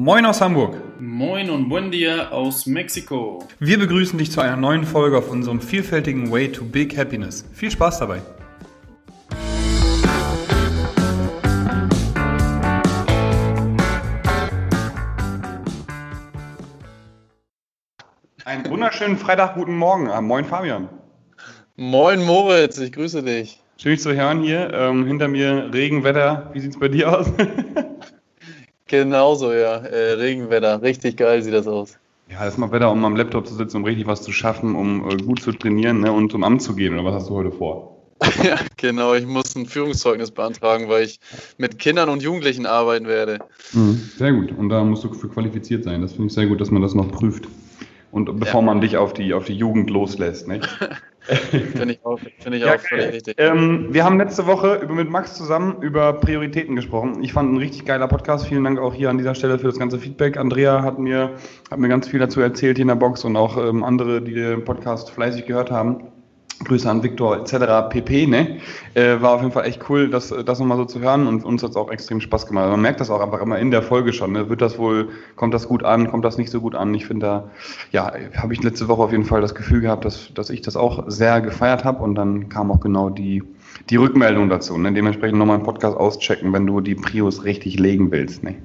Moin aus Hamburg. Moin und buen dia aus Mexiko. Wir begrüßen dich zu einer neuen Folge auf unserem vielfältigen Way to Big Happiness. Viel Spaß dabei. Einen wunderschönen Freitag, guten Morgen. Ah, moin Fabian. Moin Moritz, ich grüße dich. Schön dich zu hören hier. Ähm, hinter mir Regenwetter. Wie sieht es bei dir aus? Genauso, ja. Äh, Regenwetter. Richtig geil sieht das aus. Ja, das ist mal Wetter, um am Laptop zu sitzen, um richtig was zu schaffen, um äh, gut zu trainieren ne, und zum Amt zu gehen. Oder was hast du heute vor? ja, genau. Ich muss ein Führungszeugnis beantragen, weil ich mit Kindern und Jugendlichen arbeiten werde. Mhm, sehr gut. Und da musst du für qualifiziert sein. Das finde ich sehr gut, dass man das noch prüft. Und bevor ja. man dich auf die, auf die Jugend loslässt, nicht? Finde ich auch, find ich ja, auch völlig richtig. Ähm, wir haben letzte Woche über, mit Max zusammen über Prioritäten gesprochen. Ich fand ein richtig geiler Podcast. Vielen Dank auch hier an dieser Stelle für das ganze Feedback. Andrea hat mir, hat mir ganz viel dazu erzählt hier in der Box und auch ähm, andere, die den Podcast fleißig gehört haben. Grüße an Viktor etc. pp. Ne? Äh, war auf jeden Fall echt cool, das, das nochmal so zu hören und uns hat es auch extrem Spaß gemacht. Man merkt das auch einfach immer in der Folge schon. Ne? Wird das wohl, kommt das gut an, kommt das nicht so gut an? Ich finde da, ja, habe ich letzte Woche auf jeden Fall das Gefühl gehabt, dass, dass ich das auch sehr gefeiert habe und dann kam auch genau die, die Rückmeldung dazu. Ne? Dementsprechend nochmal einen Podcast auschecken, wenn du die Prios richtig legen willst. Ne?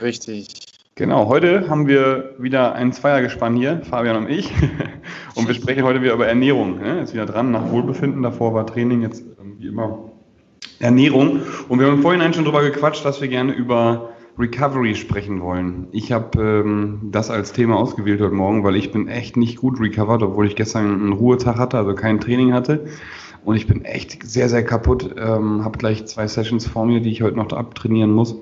Richtig. Genau, heute haben wir wieder ein Zweiergespann hier, Fabian und ich. Und wir sprechen heute wieder über Ernährung. Ne? Jetzt wieder dran nach Wohlbefinden. Davor war Training, jetzt ähm, wie immer Ernährung. Und wir haben vorhin schon drüber gequatscht, dass wir gerne über Recovery sprechen wollen. Ich habe ähm, das als Thema ausgewählt heute Morgen, weil ich bin echt nicht gut recovered, obwohl ich gestern einen Ruhetag hatte, also kein Training hatte. Und ich bin echt sehr, sehr kaputt. Ähm, habe gleich zwei Sessions vor mir, die ich heute noch abtrainieren muss.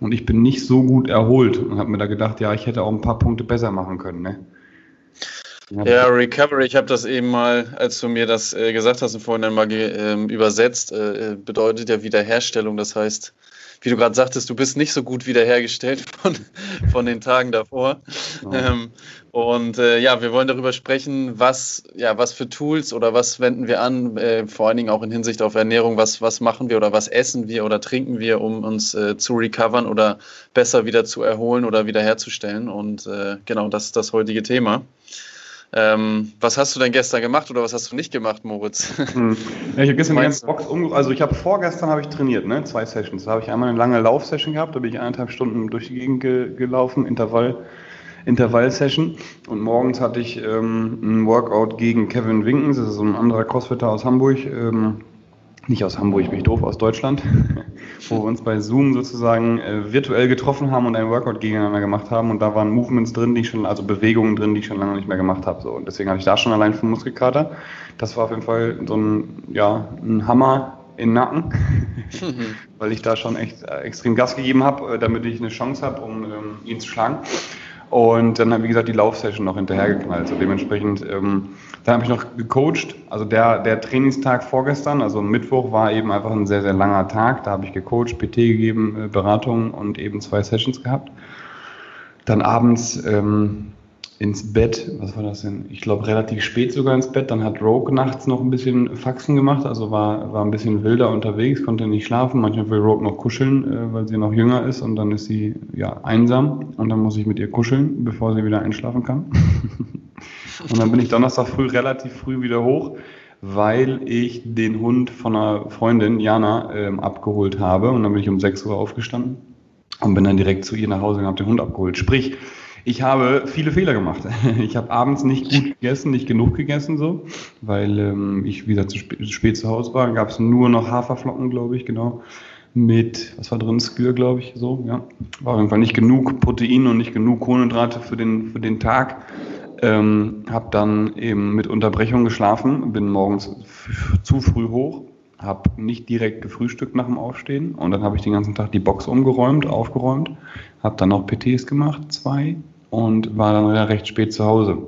Und ich bin nicht so gut erholt und habe mir da gedacht, ja, ich hätte auch ein paar Punkte besser machen können. Ne? Ja, Recovery, ich habe das eben mal, als du mir das äh, gesagt hast, vorhin einmal äh, übersetzt, äh, bedeutet ja Wiederherstellung. Das heißt, wie du gerade sagtest, du bist nicht so gut wiederhergestellt von, von den Tagen davor. Oh. Ähm, und äh, ja, wir wollen darüber sprechen, was, ja, was für Tools oder was wenden wir an, äh, vor allen Dingen auch in Hinsicht auf Ernährung, was, was machen wir oder was essen wir oder trinken wir, um uns äh, zu recovern oder besser wieder zu erholen oder wiederherzustellen. Und äh, genau, das ist das heutige Thema. Ähm, was hast du denn gestern gemacht oder was hast du nicht gemacht, Moritz? Hm. Ja, ich habe gestern die ganze Box um, also ich habe vorgestern habe ich trainiert, ne? Zwei Sessions. Da habe ich einmal eine lange Laufsession gehabt, da bin ich eineinhalb Stunden durch die Gegend ge gelaufen, Intervall, Intervall-Session. Und morgens hatte ich ähm, ein Workout gegen Kevin Winkens, das ist so ein anderer Crossfitter aus Hamburg. Ähm, nicht aus Hamburg, bin ich doof, aus Deutschland, wo wir uns bei Zoom sozusagen äh, virtuell getroffen haben und ein Workout gegeneinander gemacht haben. Und da waren Movements drin, die ich schon, also Bewegungen drin, die ich schon lange nicht mehr gemacht habe. So. Und deswegen hatte ich da schon allein vom Muskelkater. Das war auf jeden Fall so ein, ja, ein Hammer in den Nacken, weil ich da schon echt äh, extrem Gas gegeben habe, äh, damit ich eine Chance habe, um ähm, ihn zu schlagen. Und dann wie gesagt, die Laufsession noch hinterhergeknallt. So dementsprechend, ähm, dann habe ich noch gecoacht. Also der, der Trainingstag vorgestern, also Mittwoch, war eben einfach ein sehr, sehr langer Tag. Da habe ich gecoacht, PT gegeben, äh, Beratung und eben zwei Sessions gehabt. Dann abends ähm, ins Bett, was war das denn? Ich glaube relativ spät sogar ins Bett. Dann hat Rogue nachts noch ein bisschen Faxen gemacht, also war, war ein bisschen wilder unterwegs, konnte nicht schlafen. Manchmal will Rogue noch kuscheln, äh, weil sie noch jünger ist und dann ist sie ja einsam und dann muss ich mit ihr kuscheln, bevor sie wieder einschlafen kann. und dann bin ich Donnerstag früh relativ früh wieder hoch, weil ich den Hund von einer Freundin, Jana, ähm, abgeholt habe und dann bin ich um 6 Uhr aufgestanden und bin dann direkt zu ihr nach Hause und habe den Hund abgeholt. Sprich, ich habe viele Fehler gemacht. Ich habe abends nicht gut gegessen, nicht genug gegessen, so, weil ähm, ich, wie gesagt, zu spät, zu, spät zu Hause war. Gab es nur noch Haferflocken, glaube ich, genau. Mit, was war drin? Skür, glaube ich, so, ja. War auf jeden Fall nicht genug Protein und nicht genug Kohlenhydrate für den, für den Tag. Ähm, habe dann eben mit Unterbrechung geschlafen, bin morgens zu früh hoch, habe nicht direkt gefrühstückt nach dem Aufstehen und dann habe ich den ganzen Tag die Box umgeräumt, aufgeräumt, habe dann noch PTs gemacht, zwei, und war dann recht spät zu Hause.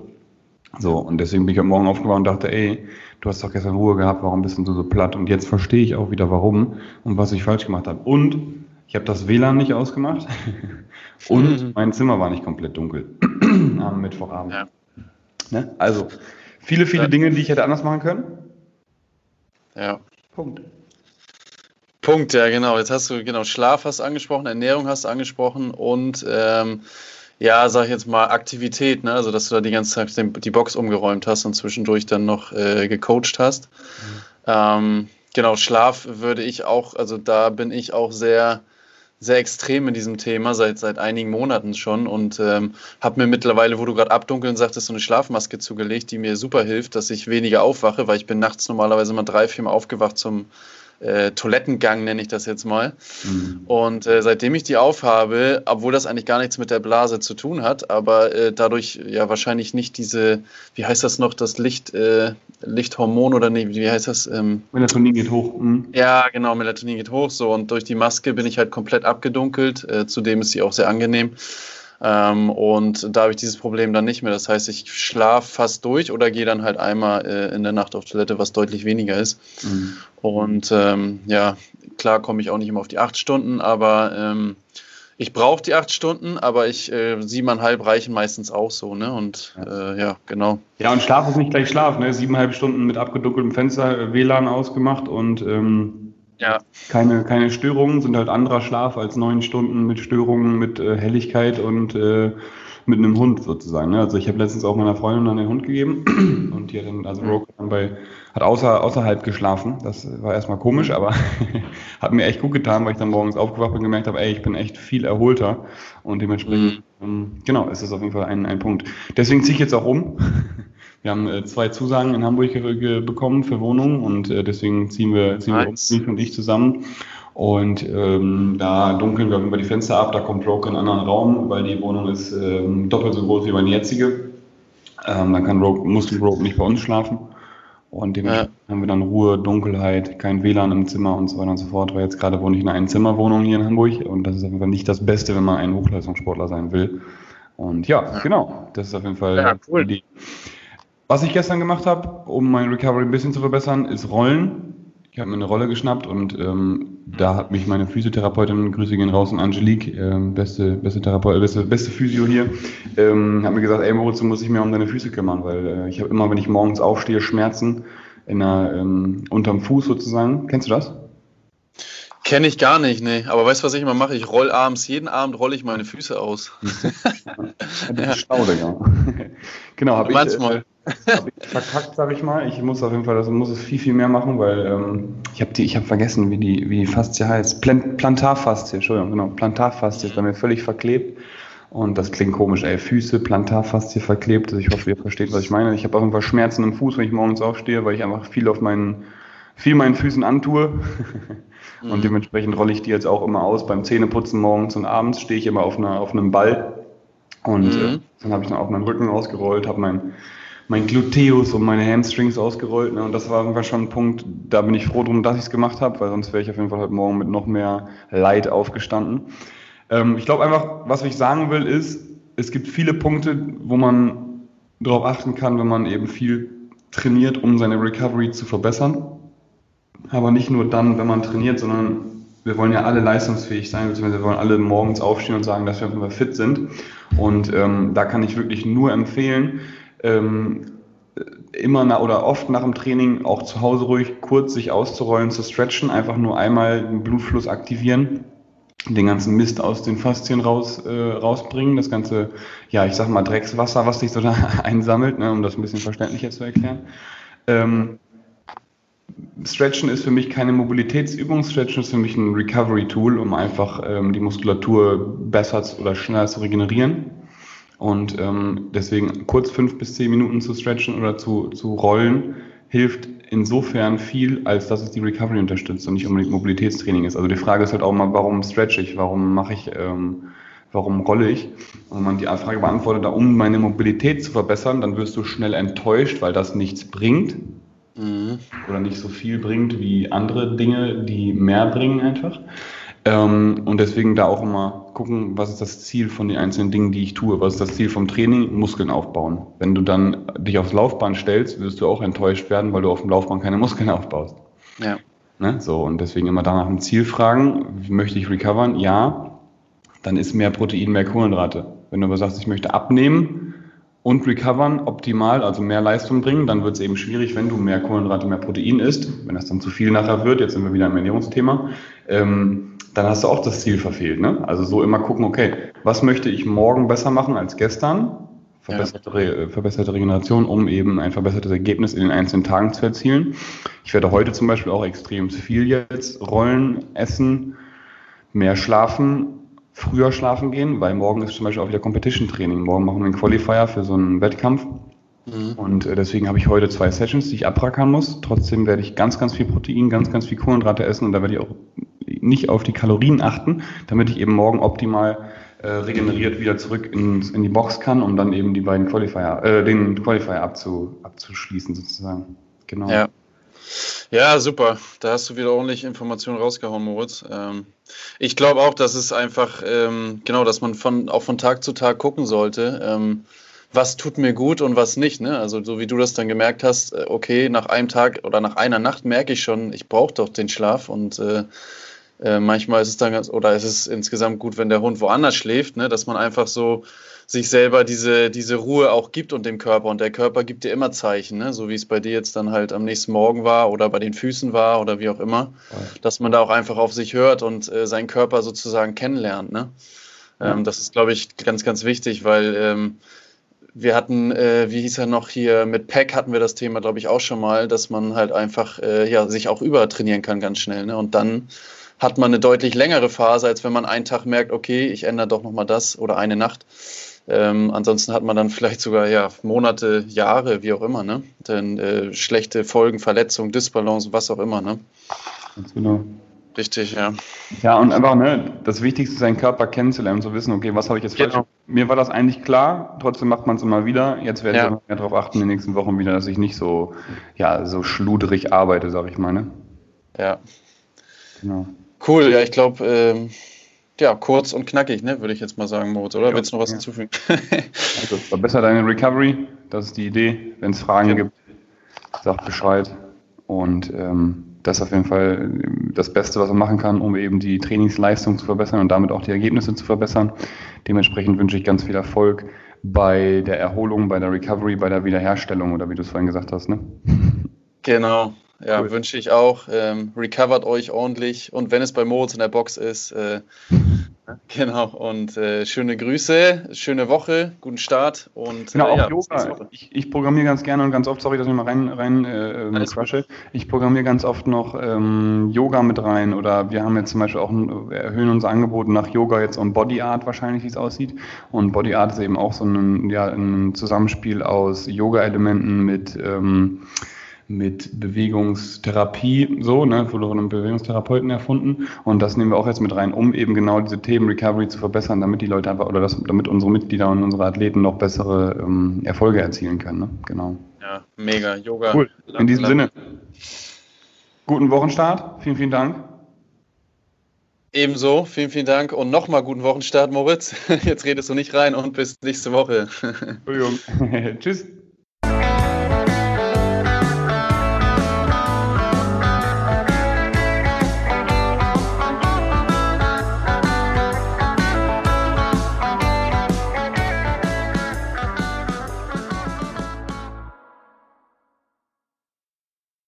So, und deswegen bin ich am Morgen aufgewacht und dachte, ey, du hast doch gestern Ruhe gehabt, warum bist du so platt? Und jetzt verstehe ich auch wieder, warum und was ich falsch gemacht habe. Und ich habe das WLAN nicht ausgemacht und mhm. mein Zimmer war nicht komplett dunkel am Mittwochabend. Ja. Ne? Also, viele, viele ja. Dinge, die ich hätte anders machen können. Ja. Punkt. Punkt, ja, genau. Jetzt hast du, genau, Schlaf hast angesprochen, Ernährung hast angesprochen und ähm, ja, sag ich jetzt mal, Aktivität, ne? Also dass du da die ganze Zeit die Box umgeräumt hast und zwischendurch dann noch äh, gecoacht hast. Mhm. Ähm, genau, Schlaf würde ich auch, also da bin ich auch sehr sehr extrem in diesem Thema seit, seit einigen Monaten schon und ähm, habe mir mittlerweile, wo du gerade abdunkeln sagtest, so eine Schlafmaske zugelegt, die mir super hilft, dass ich weniger aufwache, weil ich bin nachts normalerweise mal drei, vier Mal aufgewacht zum äh, Toilettengang, nenne ich das jetzt mal. Mhm. Und äh, seitdem ich die aufhabe, obwohl das eigentlich gar nichts mit der Blase zu tun hat, aber äh, dadurch ja wahrscheinlich nicht diese, wie heißt das noch, das Licht, äh, Lichthormon oder nee, wie heißt das? Ähm, Melatonin geht hoch. Mhm. Ja, genau, Melatonin geht hoch. So, und durch die Maske bin ich halt komplett abgedunkelt. Äh, zudem ist sie auch sehr angenehm. Ähm, und da habe ich dieses Problem dann nicht mehr. Das heißt, ich schlafe fast durch oder gehe dann halt einmal äh, in der Nacht auf Toilette, was deutlich weniger ist. Mhm. Und ähm, ja, klar komme ich auch nicht immer auf die acht Stunden, aber ähm, ich brauche die acht Stunden, aber ich äh, siebeneinhalb reichen meistens auch so, ne? Und äh, ja, genau. Ja, und Schlaf ist nicht gleich Schlaf, ne? Siebeneinhalb Stunden mit abgedunkeltem Fenster, äh, WLAN ausgemacht und ähm, ja. Keine, keine Störungen, sind halt anderer Schlaf als neun Stunden mit Störungen, mit äh, Helligkeit und äh, mit einem Hund sozusagen. Ne? Also ich habe letztens auch meiner Freundin dann den Hund gegeben und die hat dann, also Rogue dann bei, hat außer, außerhalb geschlafen. Das war erstmal komisch, aber hat mir echt gut getan, weil ich dann morgens aufgewacht bin und gemerkt habe, ey, ich bin echt viel erholter und dementsprechend, mhm. ähm, genau, ist das auf jeden Fall ein, ein Punkt. Deswegen ziehe ich jetzt auch um. Wir haben äh, zwei Zusagen in Hamburg bekommen für Wohnungen und äh, deswegen ziehen wir, ziehen nice. wir um, und ich zusammen. Und ähm, da dunkeln wir über die Fenster ab, da kommt Broke in einen anderen Raum, weil die Wohnung ist ähm, doppelt so groß wie meine jetzige. Ähm, dann kann Rogue, muss Rogue nicht bei uns schlafen. Und dementsprechend ja. haben wir dann Ruhe, Dunkelheit, kein WLAN im Zimmer und so weiter und so fort. Weil jetzt gerade wohne ich in einer Einzimmerwohnung hier in Hamburg und das ist auf jeden Fall nicht das Beste, wenn man ein Hochleistungssportler sein will. Und ja, genau, das ist auf jeden Fall ja, cool. die was ich gestern gemacht habe, um mein Recovery ein bisschen zu verbessern, ist Rollen. Ich habe mir eine Rolle geschnappt und ähm, da hat mich meine Physiotherapeutin, Grüße gehen raus, und Angelique, äh, beste, beste Therapeut, beste, beste Physio hier, ähm, hat mir gesagt, ey Moritz, du musst dich mehr um deine Füße kümmern, weil äh, ich habe immer, wenn ich morgens aufstehe, Schmerzen in der, ähm, unterm Fuß sozusagen. Kennst du das? Kenne ich gar nicht, nee. Aber weißt du, was ich immer mache? Ich roll abends, jeden Abend rolle ich meine Füße aus. ja. Staude, ja. genau, habe ich. Manchmal. Äh, verkackt, sag ich mal. Ich muss auf jeden Fall, das muss es viel, viel mehr machen, weil ähm, ich habe die, ich habe vergessen, wie die, wie die Faszie heißt. Plant, Plantarfaszie, Entschuldigung, genau. Plantarfaszie ist bei mir völlig verklebt. Und das klingt komisch, ey. Füße, Plantarfaszie verklebt. Also ich hoffe, ihr versteht, was ich meine. Ich habe auf jeden Fall Schmerzen im Fuß, wenn ich morgens aufstehe, weil ich einfach viel auf meinen, viel meinen Füßen antue. und mhm. dementsprechend rolle ich die jetzt auch immer aus. Beim Zähneputzen morgens und abends stehe ich immer auf, einer, auf einem Ball. Und mhm. äh, dann habe ich dann auch meinen Rücken ausgerollt, habe mein mein Gluteus und meine Hamstrings ausgerollt. Ne? Und das war irgendwann schon ein Punkt, da bin ich froh drum, dass ich es gemacht habe, weil sonst wäre ich auf jeden Fall heute Morgen mit noch mehr Leid aufgestanden. Ähm, ich glaube einfach, was ich sagen will, ist, es gibt viele Punkte, wo man darauf achten kann, wenn man eben viel trainiert, um seine Recovery zu verbessern. Aber nicht nur dann, wenn man trainiert, sondern wir wollen ja alle leistungsfähig sein, beziehungsweise wir wollen alle morgens aufstehen und sagen, dass wir fit sind. Und ähm, da kann ich wirklich nur empfehlen, ähm, immer na, oder oft nach dem Training auch zu Hause ruhig kurz sich auszurollen, zu stretchen, einfach nur einmal den Blutfluss aktivieren, den ganzen Mist aus den Faszien raus, äh, rausbringen, das ganze, ja, ich sag mal Dreckswasser, was sich so da einsammelt, ne, um das ein bisschen verständlicher zu erklären. Ähm, Stretchen ist für mich keine Mobilitätsübung, Stretchen ist für mich ein Recovery-Tool, um einfach ähm, die Muskulatur besser oder schneller zu regenerieren. Und ähm, deswegen kurz fünf bis zehn Minuten zu stretchen oder zu, zu rollen hilft insofern viel, als dass es die Recovery unterstützt und nicht unbedingt Mobilitätstraining ist. Also die Frage ist halt auch mal, warum stretch ich, warum mache ich, ähm, warum rolle ich? Und wenn man die Frage beantwortet, um meine Mobilität zu verbessern, dann wirst du schnell enttäuscht, weil das nichts bringt mhm. oder nicht so viel bringt wie andere Dinge, die mehr bringen einfach. Ähm, und deswegen da auch immer gucken, was ist das Ziel von den einzelnen Dingen, die ich tue. Was ist das Ziel vom Training? Muskeln aufbauen. Wenn du dann dich aufs Laufbahn stellst, wirst du auch enttäuscht werden, weil du auf dem Laufbahn keine Muskeln aufbaust. Ja. Ne? So, und deswegen immer danach ein Ziel fragen, möchte ich recovern? Ja. Dann ist mehr Protein, mehr Kohlenhydrate. Wenn du aber sagst, ich möchte abnehmen, und recovern optimal, also mehr Leistung bringen. Dann wird es eben schwierig, wenn du mehr Kohlenhydrate, mehr Protein isst. Wenn das dann zu viel nachher wird, jetzt sind wir wieder im Ernährungsthema, ähm, dann hast du auch das Ziel verfehlt. Ne? Also so immer gucken, okay, was möchte ich morgen besser machen als gestern? Verbesserte, ja. Äh, verbesserte Regeneration, um eben ein verbessertes Ergebnis in den einzelnen Tagen zu erzielen. Ich werde heute zum Beispiel auch extrem viel jetzt rollen, essen, mehr schlafen, früher schlafen gehen, weil morgen ist zum Beispiel auch wieder Competition Training. Morgen machen wir einen Qualifier für so einen Wettkampf. Mhm. Und äh, deswegen habe ich heute zwei Sessions, die ich abrackern muss. Trotzdem werde ich ganz, ganz viel Protein, ganz, ganz viel Kohlenhydrate essen und da werde ich auch nicht auf die Kalorien achten, damit ich eben morgen optimal äh, regeneriert wieder zurück ins, in die Box kann, um dann eben die beiden Qualifier, äh, den Qualifier abzu, abzuschließen sozusagen. Genau. Ja. Ja, super. Da hast du wieder ordentlich Informationen rausgehauen, Moritz. Ähm, ich glaube auch, dass es einfach, ähm, genau, dass man von, auch von Tag zu Tag gucken sollte, ähm, was tut mir gut und was nicht. Ne? Also so wie du das dann gemerkt hast, äh, okay, nach einem Tag oder nach einer Nacht merke ich schon, ich brauche doch den Schlaf und äh, äh, manchmal ist es dann ganz, oder ist es insgesamt gut, wenn der Hund woanders schläft, ne? dass man einfach so sich selber diese, diese Ruhe auch gibt und dem Körper. Und der Körper gibt dir immer Zeichen, ne? so wie es bei dir jetzt dann halt am nächsten Morgen war oder bei den Füßen war oder wie auch immer, dass man da auch einfach auf sich hört und äh, seinen Körper sozusagen kennenlernt. Ne? Ähm, ja. Das ist, glaube ich, ganz, ganz wichtig, weil ähm, wir hatten, äh, wie hieß er noch hier, mit Pack hatten wir das Thema, glaube ich, auch schon mal, dass man halt einfach äh, ja, sich auch übertrainieren kann ganz schnell. Ne? Und dann hat man eine deutlich längere Phase, als wenn man einen Tag merkt, okay, ich ändere doch nochmal das oder eine Nacht. Ähm, ansonsten hat man dann vielleicht sogar ja, Monate, Jahre, wie auch immer, ne? Denn äh, schlechte Folgen, Verletzungen, Disbalance, was auch immer, ne? Ganz genau. Richtig, ja. Ja, und einfach, ne, das Wichtigste ist, seinen Körper kennenzulernen, zu wissen, okay, was habe ich jetzt genau. falsch? Mir war das eigentlich klar, trotzdem macht man es immer wieder. Jetzt werde ja. ich mehr darauf achten in den nächsten Wochen wieder, dass ich nicht so, ja, so schludrig arbeite, sag ich mal, ne? Ja. Genau. Cool, ja, ich glaube, ähm, ja, kurz und knackig, ne, würde ich jetzt mal sagen, Moritz, oder? Ja, Willst du noch was ja. hinzufügen? also, verbessere deine Recovery, das ist die Idee. Wenn es Fragen ja. gibt, sag Bescheid. Und ähm, das ist auf jeden Fall das Beste, was man machen kann, um eben die Trainingsleistung zu verbessern und damit auch die Ergebnisse zu verbessern. Dementsprechend wünsche ich ganz viel Erfolg bei der Erholung, bei der Recovery, bei der Wiederherstellung oder wie du es vorhin gesagt hast. Ne? Genau, ja, cool. wünsche ich auch. Ähm, recovert euch ordentlich und wenn es bei Moritz in der Box ist, äh, genau. Und äh, schöne Grüße, schöne Woche, guten Start und genau, äh, auch ja, Yoga. Ich, ich, programmiere ganz gerne und ganz oft, sorry, dass ich mal rein, rein äh, crushe. Ich programmiere ganz oft noch ähm, Yoga mit rein oder wir haben jetzt zum Beispiel auch wir erhöhen unser Angebot nach Yoga jetzt um Body Art wahrscheinlich, wie es aussieht. Und Body Art ist eben auch so ein, ja, ein Zusammenspiel aus Yoga-Elementen mit ähm, mit Bewegungstherapie, so, ne, wurde von einem Bewegungstherapeuten erfunden. Und das nehmen wir auch jetzt mit rein, um eben genau diese Themen Recovery zu verbessern, damit die Leute einfach, oder das, damit unsere Mitglieder und unsere Athleten noch bessere ähm, Erfolge erzielen können. Ne? Genau. Ja, mega. Yoga. Cool. In diesem Sinne. Guten Wochenstart. Vielen, vielen Dank. Ebenso, vielen, vielen Dank und nochmal guten Wochenstart, Moritz. Jetzt redest du nicht rein und bis nächste Woche. Entschuldigung. Tschüss.